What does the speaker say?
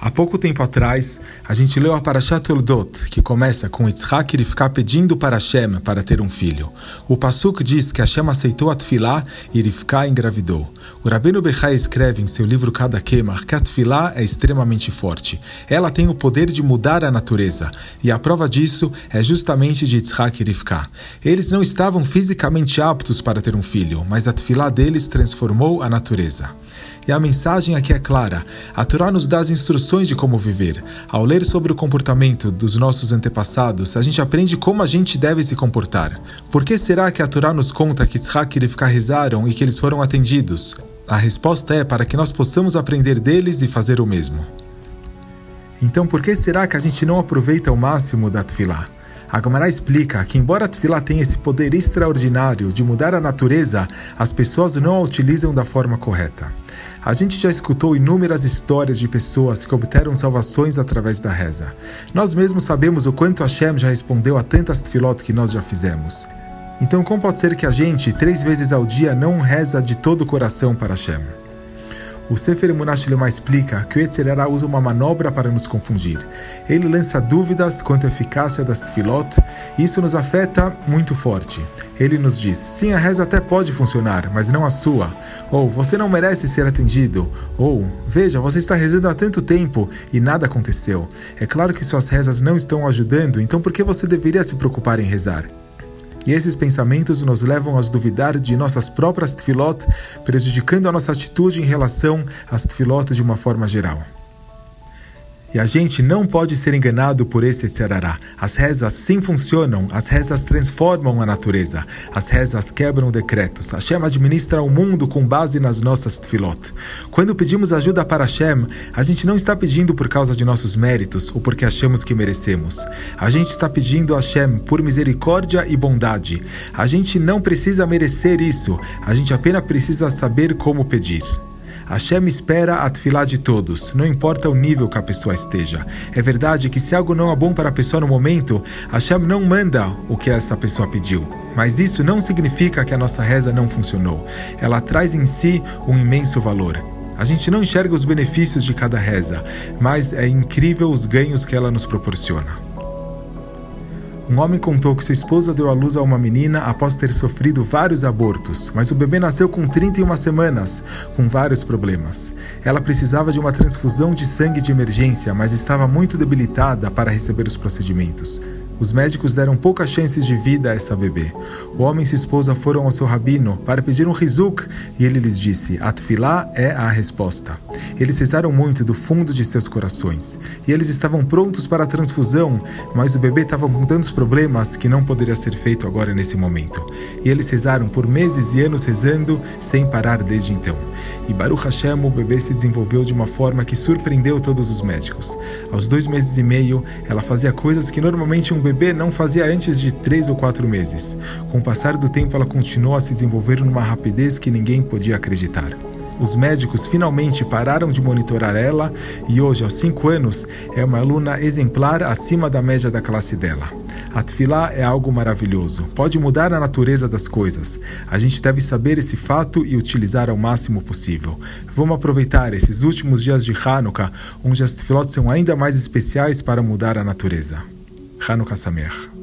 Há pouco tempo atrás, a gente leu a Parashat Toldot, que começa com Yitzhak ficar pedindo para Hashem para ter um filho. O Pasuk diz que Hashem aceitou a Tfilá e Rivka engravidou. O Rabino Bechai escreve em seu livro Cada que a Tfilá é extremamente forte. Ela tem o poder de mudar a natureza, e a prova disso é justamente de Yitzhak e Rivka. Eles não estavam fisicamente aptos para ter um filho, mas a Tfilá deles transformou a natureza. E a mensagem aqui é clara. A Torá nos dá as instruções de como viver. Ao ler sobre o comportamento dos nossos antepassados, a gente aprende como a gente deve se comportar. Por que será que a Torá nos conta que Tzhak e Rivka rezaram e que eles foram atendidos? A resposta é para que nós possamos aprender deles e fazer o mesmo. Então, por que será que a gente não aproveita o máximo da Tfilá? A Gemara explica que, embora a Tfilá tenha esse poder extraordinário de mudar a natureza, as pessoas não a utilizam da forma correta. A gente já escutou inúmeras histórias de pessoas que obteram salvações através da reza. Nós mesmos sabemos o quanto Hashem já respondeu a tantas tefilot que nós já fizemos. Então, como pode ser que a gente, três vezes ao dia, não reza de todo o coração para Hashem? O Sefer Emunash Lema explica que o Yetzirah usa uma manobra para nos confundir. Ele lança dúvidas quanto à eficácia das tefilot e isso nos afeta muito forte. Ele nos diz: sim, a reza até pode funcionar, mas não a sua. Ou você não merece ser atendido. Ou veja, você está rezando há tanto tempo e nada aconteceu. É claro que suas rezas não estão ajudando, então por que você deveria se preocupar em rezar? E esses pensamentos nos levam a duvidar de nossas próprias tefilot, prejudicando a nossa atitude em relação às tefilot de uma forma geral. E a gente não pode ser enganado por esse Etzerará. As rezas sim funcionam, as rezas transformam a natureza, as rezas quebram decretos. Hashem administra o mundo com base nas nossas tefilot. Quando pedimos ajuda para Hashem, a gente não está pedindo por causa de nossos méritos ou porque achamos que merecemos. A gente está pedindo a Hashem por misericórdia e bondade. A gente não precisa merecer isso, a gente apenas precisa saber como pedir. Hashem espera a tefilá de todos, não importa o nível que a pessoa esteja. É verdade que se algo não é bom para a pessoa no momento, Hashem não manda o que essa pessoa pediu. Mas isso não significa que a nossa reza não funcionou. Ela traz em si um imenso valor. A gente não enxerga os benefícios de cada reza, mas é incrível os ganhos que ela nos proporciona. Um homem contou que sua esposa deu à luz a uma menina após ter sofrido vários abortos, mas o bebê nasceu com 31 semanas, com vários problemas. Ela precisava de uma transfusão de sangue de emergência, mas estava muito debilitada para receber os procedimentos. Os médicos deram poucas chances de vida a essa bebê. O homem e sua esposa foram ao seu rabino para pedir um rizuk e ele lhes disse: Atfilá é a resposta. Eles rezaram muito do fundo de seus corações e eles estavam prontos para a transfusão, mas o bebê estava com tantos problemas que não poderia ser feito agora nesse momento. E eles rezaram por meses e anos rezando sem parar desde então. E Baruch Hashem, o bebê se desenvolveu de uma forma que surpreendeu todos os médicos. Aos dois meses e meio, ela fazia coisas que normalmente um bebê não fazia antes de três ou quatro meses. Com o passar do tempo, ela continuou a se desenvolver numa rapidez que ninguém podia acreditar. Os médicos finalmente pararam de monitorar ela e hoje, aos 5 anos, é uma aluna exemplar acima da média da classe dela. A tefilá é algo maravilhoso, pode mudar a natureza das coisas. A gente deve saber esse fato e utilizar ao máximo possível. Vamos aproveitar esses últimos dias de Hanukkah, onde as tefilot são ainda mais especiais para mudar a natureza. Hanukkah Samer.